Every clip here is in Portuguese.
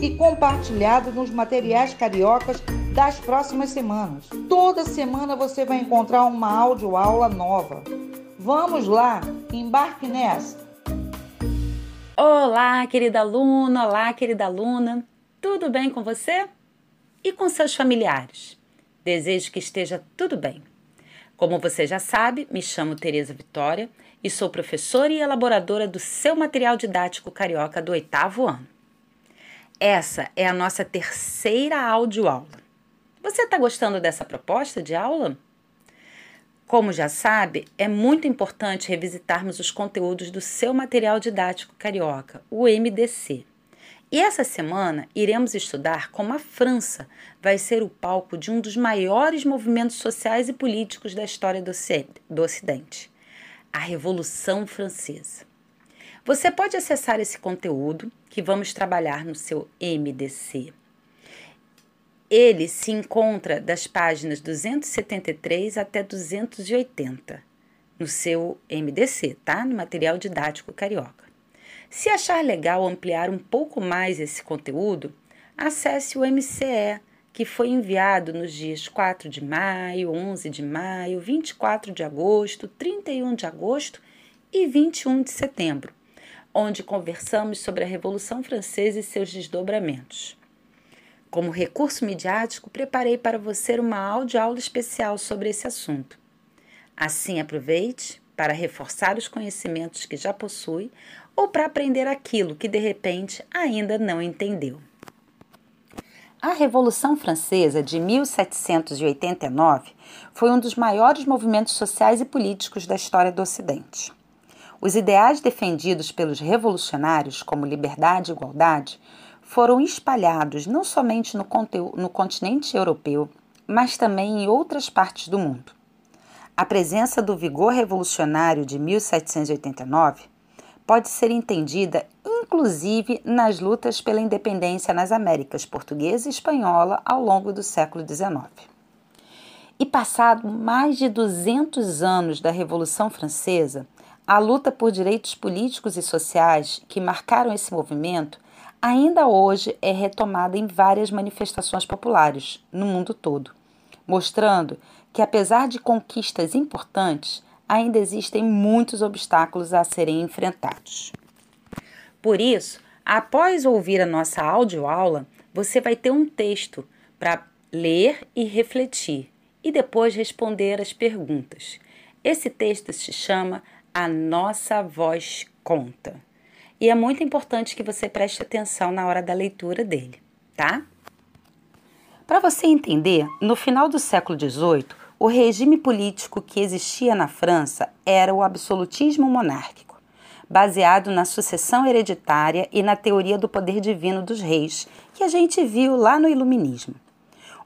e compartilhado nos materiais cariocas das próximas semanas. Toda semana você vai encontrar uma aula nova. Vamos lá, embarque nessa! Olá, querida aluna, olá, querida aluna. Tudo bem com você? E com seus familiares? Desejo que esteja tudo bem. Como você já sabe, me chamo Tereza Vitória e sou professora e elaboradora do seu material didático carioca do oitavo ano. Essa é a nossa terceira audioaula. Você está gostando dessa proposta de aula? Como já sabe, é muito importante revisitarmos os conteúdos do seu material didático carioca, o MDC. E essa semana iremos estudar como a França vai ser o palco de um dos maiores movimentos sociais e políticos da história do Ocidente, a Revolução Francesa. Você pode acessar esse conteúdo que vamos trabalhar no seu MDC ele se encontra das páginas 273 até 280 no seu MDC, tá? No material didático carioca. Se achar legal ampliar um pouco mais esse conteúdo, acesse o MCE, que foi enviado nos dias 4 de maio, 11 de maio, 24 de agosto, 31 de agosto e 21 de setembro, onde conversamos sobre a Revolução Francesa e seus desdobramentos. Como recurso midiático, preparei para você uma audioaula especial sobre esse assunto. Assim, aproveite para reforçar os conhecimentos que já possui ou para aprender aquilo que de repente ainda não entendeu. A Revolução Francesa de 1789 foi um dos maiores movimentos sociais e políticos da história do Ocidente. Os ideais defendidos pelos revolucionários, como liberdade e igualdade, foram espalhados não somente no, no continente europeu, mas também em outras partes do mundo. A presença do vigor revolucionário de 1789 pode ser entendida inclusive nas lutas pela independência nas Américas portuguesa e espanhola ao longo do século XIX. E passado mais de 200 anos da Revolução Francesa, a luta por direitos políticos e sociais que marcaram esse movimento ainda hoje é retomada em várias manifestações populares no mundo todo, mostrando que, apesar de conquistas importantes, ainda existem muitos obstáculos a serem enfrentados. Por isso, após ouvir a nossa audioaula, você vai ter um texto para ler e refletir e depois responder as perguntas. Esse texto se chama A Nossa Voz Conta e é muito importante que você preste atenção na hora da leitura dele, tá? Para você entender, no final do século XVIII, o regime político que existia na França era o absolutismo monárquico, baseado na sucessão hereditária e na teoria do poder divino dos reis, que a gente viu lá no Iluminismo.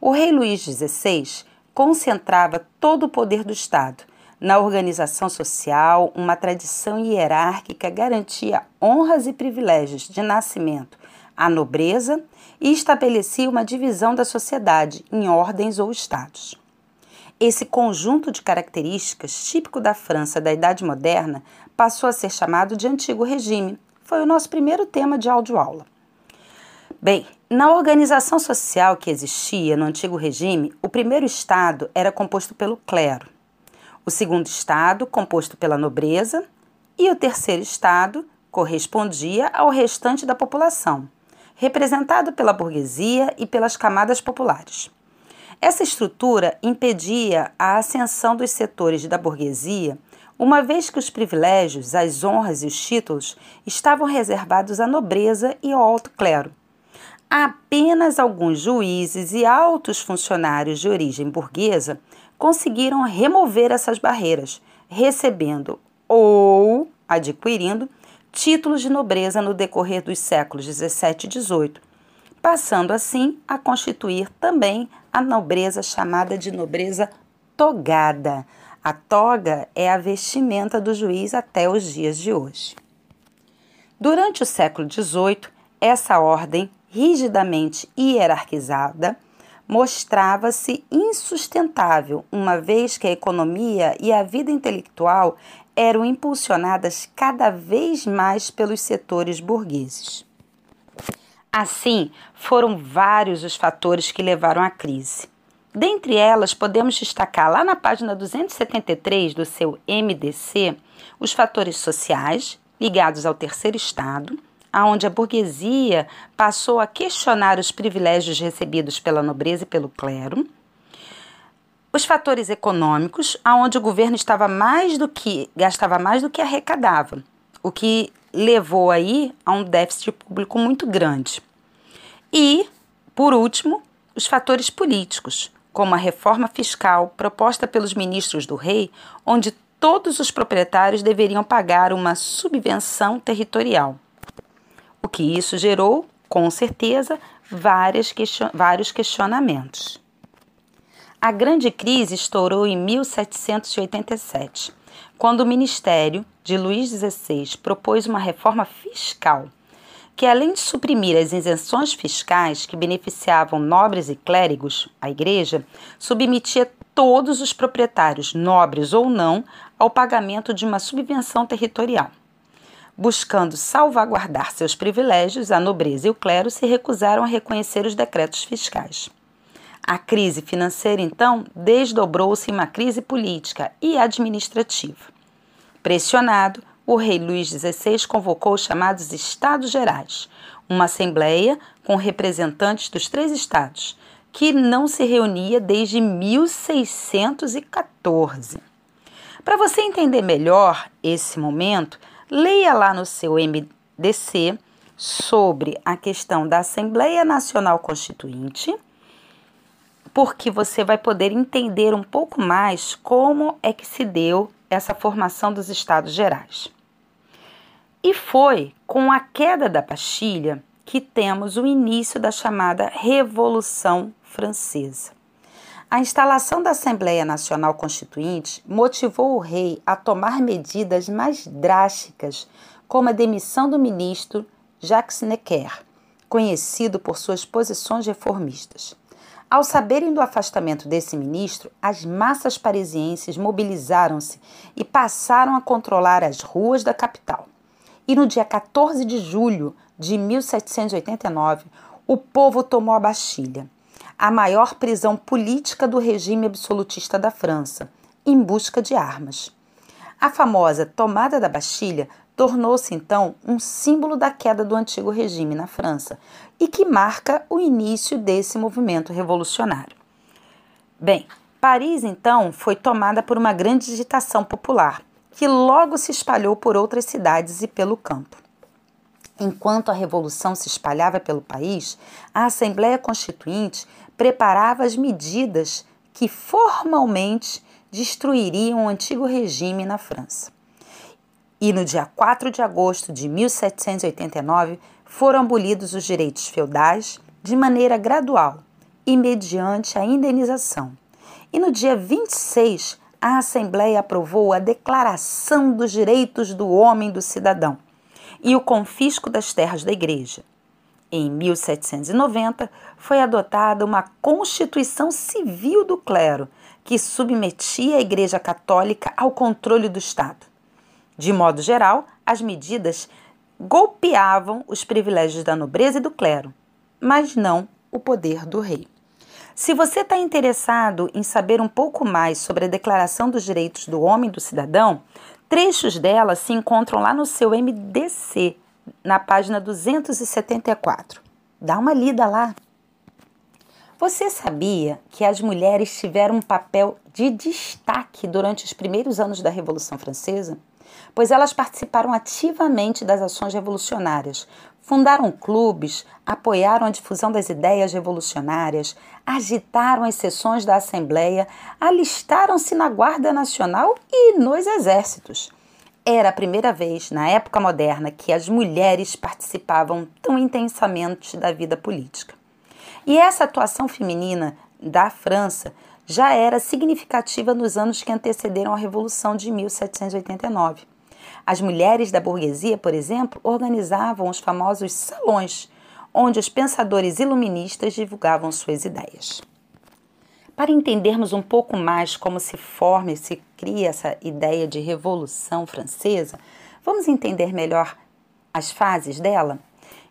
O rei Luís XVI concentrava todo o poder do Estado na organização social, uma tradição hierárquica garantia honras e privilégios de nascimento à nobreza e estabelecia uma divisão da sociedade em ordens ou estados. Esse conjunto de características típico da França da Idade Moderna passou a ser chamado de Antigo Regime. Foi o nosso primeiro tema de audioaula. Bem, na organização social que existia no Antigo Regime, o primeiro estado era composto pelo clero, o segundo estado, composto pela nobreza, e o terceiro estado correspondia ao restante da população, representado pela burguesia e pelas camadas populares. Essa estrutura impedia a ascensão dos setores da burguesia, uma vez que os privilégios, as honras e os títulos estavam reservados à nobreza e ao alto clero. Apenas alguns juízes e altos funcionários de origem burguesa conseguiram remover essas barreiras, recebendo ou adquirindo títulos de nobreza no decorrer dos séculos 17 e 18, passando assim a constituir também a nobreza chamada de nobreza togada. A toga é a vestimenta do juiz até os dias de hoje. Durante o século XVIII, essa ordem, rigidamente hierarquizada, mostrava-se insustentável, uma vez que a economia e a vida intelectual eram impulsionadas cada vez mais pelos setores burgueses. Assim, foram vários os fatores que levaram à crise. Dentre elas, podemos destacar lá na página 273 do seu MDC os fatores sociais ligados ao terceiro estado, aonde a burguesia passou a questionar os privilégios recebidos pela nobreza e pelo clero. Os fatores econômicos, aonde o governo estava mais do que gastava mais do que arrecadava, o que levou aí a um déficit público muito grande. E, por último, os fatores políticos, como a reforma fiscal proposta pelos ministros do rei, onde todos os proprietários deveriam pagar uma subvenção territorial o que isso gerou, com certeza, question vários questionamentos. A grande crise estourou em 1787, quando o ministério de Luís XVI propôs uma reforma fiscal que, além de suprimir as isenções fiscais que beneficiavam nobres e clérigos, a Igreja, submetia todos os proprietários, nobres ou não, ao pagamento de uma subvenção territorial. Buscando salvaguardar seus privilégios, a nobreza e o clero se recusaram a reconhecer os decretos fiscais. A crise financeira, então, desdobrou-se em uma crise política e administrativa. Pressionado, o rei Luís XVI convocou os chamados Estados Gerais, uma assembleia com representantes dos três estados, que não se reunia desde 1614. Para você entender melhor esse momento, Leia lá no seu MDC sobre a questão da Assembleia Nacional Constituinte, porque você vai poder entender um pouco mais como é que se deu essa formação dos Estados Gerais. E foi com a queda da Bastilha que temos o início da chamada Revolução Francesa. A instalação da Assembleia Nacional Constituinte motivou o rei a tomar medidas mais drásticas, como a demissão do ministro Jacques Necker, conhecido por suas posições reformistas. Ao saberem do afastamento desse ministro, as massas parisienses mobilizaram-se e passaram a controlar as ruas da capital. E no dia 14 de julho de 1789, o povo tomou a Bastilha a maior prisão política do regime absolutista da França, em busca de armas. A famosa tomada da Bastilha tornou-se então um símbolo da queda do antigo regime na França e que marca o início desse movimento revolucionário. Bem, Paris então foi tomada por uma grande agitação popular, que logo se espalhou por outras cidades e pelo campo. Enquanto a revolução se espalhava pelo país, a Assembleia Constituinte preparava as medidas que formalmente destruiriam o antigo regime na França. E no dia 4 de agosto de 1789 foram abolidos os direitos feudais de maneira gradual e mediante a indenização. E no dia 26, a Assembleia aprovou a Declaração dos Direitos do Homem e do Cidadão e o confisco das terras da Igreja. Em 1790, foi adotada uma Constituição Civil do Clero, que submetia a Igreja Católica ao controle do Estado. De modo geral, as medidas golpeavam os privilégios da nobreza e do clero, mas não o poder do rei. Se você está interessado em saber um pouco mais sobre a Declaração dos Direitos do Homem e do Cidadão, Trechos dela se encontram lá no seu MDC, na página 274. Dá uma lida lá. Você sabia que as mulheres tiveram um papel de destaque durante os primeiros anos da Revolução Francesa? Pois elas participaram ativamente das ações revolucionárias, fundaram clubes, apoiaram a difusão das ideias revolucionárias, agitaram as sessões da Assembleia, alistaram-se na Guarda Nacional e nos exércitos. Era a primeira vez, na época moderna, que as mulheres participavam tão intensamente da vida política. E essa atuação feminina da França já era significativa nos anos que antecederam a Revolução de 1789. As mulheres da burguesia, por exemplo, organizavam os famosos salões, onde os pensadores iluministas divulgavam suas ideias. Para entendermos um pouco mais como se forma e se cria essa ideia de Revolução Francesa, vamos entender melhor as fases dela?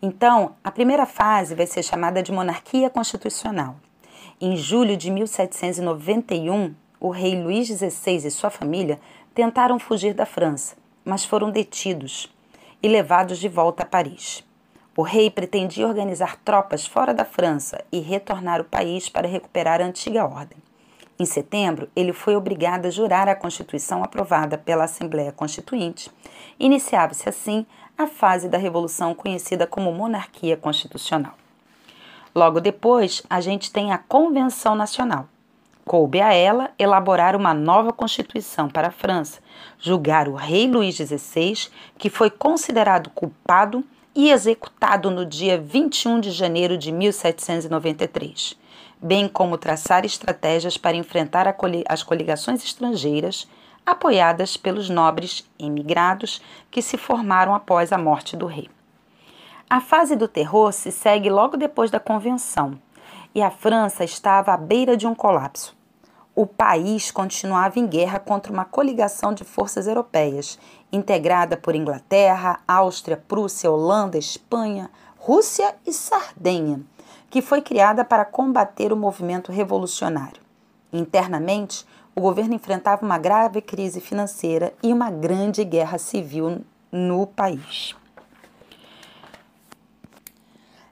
Então, a primeira fase vai ser chamada de monarquia constitucional. Em julho de 1791, o rei Luís XVI e sua família tentaram fugir da França, mas foram detidos e levados de volta a Paris. O rei pretendia organizar tropas fora da França e retornar ao país para recuperar a antiga ordem. Em setembro, ele foi obrigado a jurar a Constituição aprovada pela Assembleia Constituinte. Iniciava-se assim a fase da Revolução conhecida como Monarquia Constitucional. Logo depois, a gente tem a Convenção Nacional. Coube a ela elaborar uma nova Constituição para a França, julgar o rei Luís XVI, que foi considerado culpado e executado no dia 21 de janeiro de 1793, bem como traçar estratégias para enfrentar as coligações estrangeiras apoiadas pelos nobres emigrados que se formaram após a morte do rei. A fase do terror se segue logo depois da convenção e a França estava à beira de um colapso. O país continuava em guerra contra uma coligação de forças europeias integrada por Inglaterra, Áustria, Prússia, Holanda, Espanha, Rússia e Sardenha, que foi criada para combater o movimento revolucionário. Internamente, o governo enfrentava uma grave crise financeira e uma grande guerra civil no país.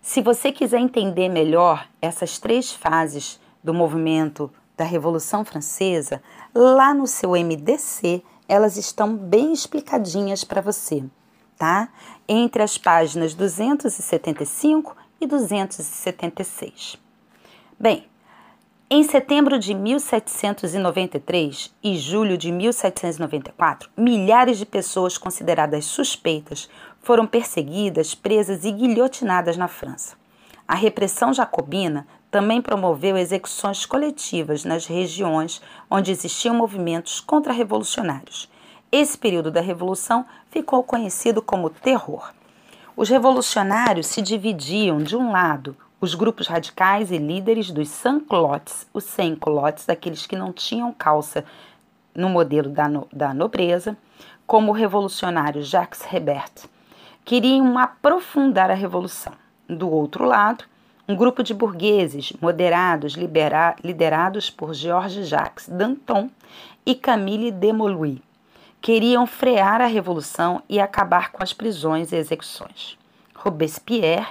Se você quiser entender melhor essas três fases do movimento da Revolução Francesa, lá no seu MDC elas estão bem explicadinhas para você, tá? Entre as páginas 275 e 276. Bem, em setembro de 1793 e julho de 1794, milhares de pessoas consideradas suspeitas foram perseguidas, presas e guilhotinadas na França. A repressão jacobina também promoveu execuções coletivas nas regiões onde existiam movimentos contra-revolucionários. Esse período da Revolução ficou conhecido como Terror. Os revolucionários se dividiam, de um lado, os grupos radicais e líderes dos sans-culottes, os sem-culottes, aqueles que não tinham calça no modelo da, no, da nobreza, como o revolucionário Jacques Hebert, queriam aprofundar a revolução. Do outro lado, um grupo de burgueses moderados libera, liderados por Georges Jacques Danton e Camille Desmoulins queriam frear a revolução e acabar com as prisões e execuções. Robespierre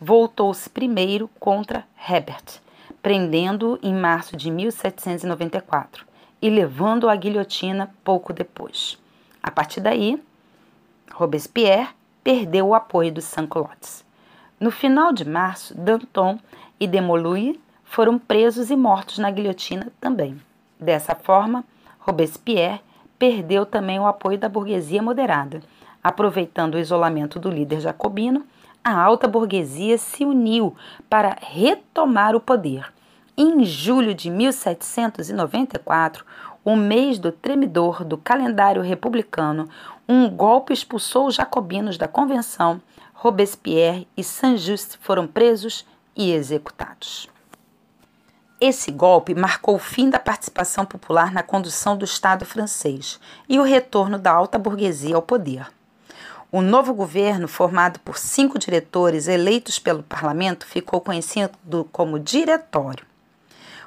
voltou-se primeiro contra Hebert, prendendo-o em março de 1794 e levando-o à guilhotina pouco depois. A partir daí, Robespierre perdeu o apoio dos sans-culottes. No final de março, Danton e Demolui foram presos e mortos na guilhotina também. Dessa forma, Robespierre perdeu também o apoio da burguesia moderada. Aproveitando o isolamento do líder jacobino, a alta burguesia se uniu para retomar o poder. Em julho de 1794, o mês do tremidor do calendário republicano, um golpe expulsou os jacobinos da convenção Robespierre e Saint-Just foram presos e executados. Esse golpe marcou o fim da participação popular na condução do Estado francês e o retorno da alta burguesia ao poder. O novo governo, formado por cinco diretores eleitos pelo parlamento, ficou conhecido como Diretório.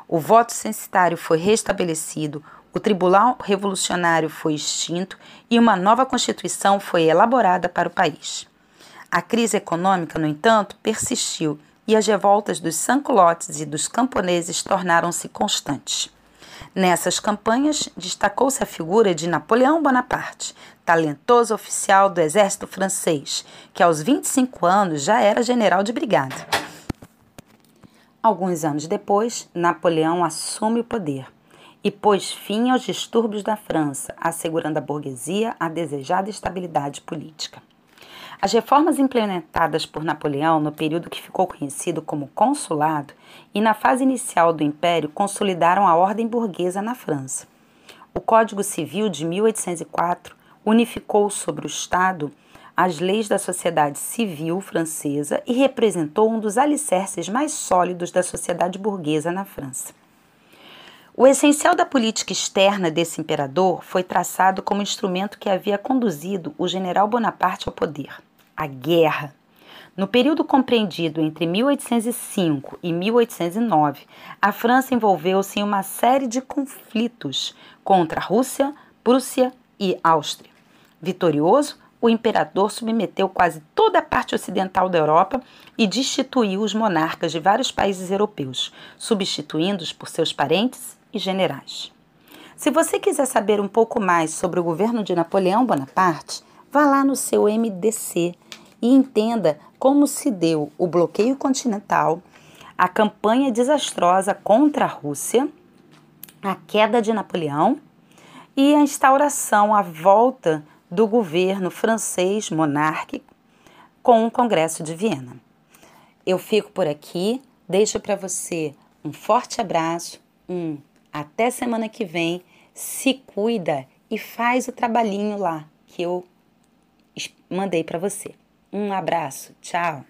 O voto censitário foi restabelecido, o Tribunal Revolucionário foi extinto e uma nova Constituição foi elaborada para o país. A crise econômica, no entanto, persistiu e as revoltas dos sans-culottes e dos camponeses tornaram-se constantes. Nessas campanhas, destacou-se a figura de Napoleão Bonaparte, talentoso oficial do exército francês, que aos 25 anos já era general de brigada. Alguns anos depois, Napoleão assume o poder e pôs fim aos distúrbios da França, assegurando à burguesia a desejada estabilidade política. As reformas implementadas por Napoleão no período que ficou conhecido como Consulado e na fase inicial do Império consolidaram a ordem burguesa na França. O Código Civil de 1804 unificou sobre o Estado as leis da sociedade civil francesa e representou um dos alicerces mais sólidos da sociedade burguesa na França. O essencial da política externa desse imperador foi traçado como instrumento que havia conduzido o general Bonaparte ao poder: a guerra. No período compreendido entre 1805 e 1809, a França envolveu-se em uma série de conflitos contra a Rússia, Prússia e Áustria. Vitorioso, o imperador submeteu quase toda a parte ocidental da Europa e destituiu os monarcas de vários países europeus, substituindo-os por seus parentes e generais. Se você quiser saber um pouco mais sobre o governo de Napoleão Bonaparte, vá lá no seu MDC e entenda como se deu o bloqueio continental, a campanha desastrosa contra a Rússia, a queda de Napoleão e a instauração, a volta do governo francês monárquico com o Congresso de Viena. Eu fico por aqui, deixo para você um forte abraço, um até semana que vem. Se cuida e faz o trabalhinho lá que eu mandei para você. Um abraço, tchau.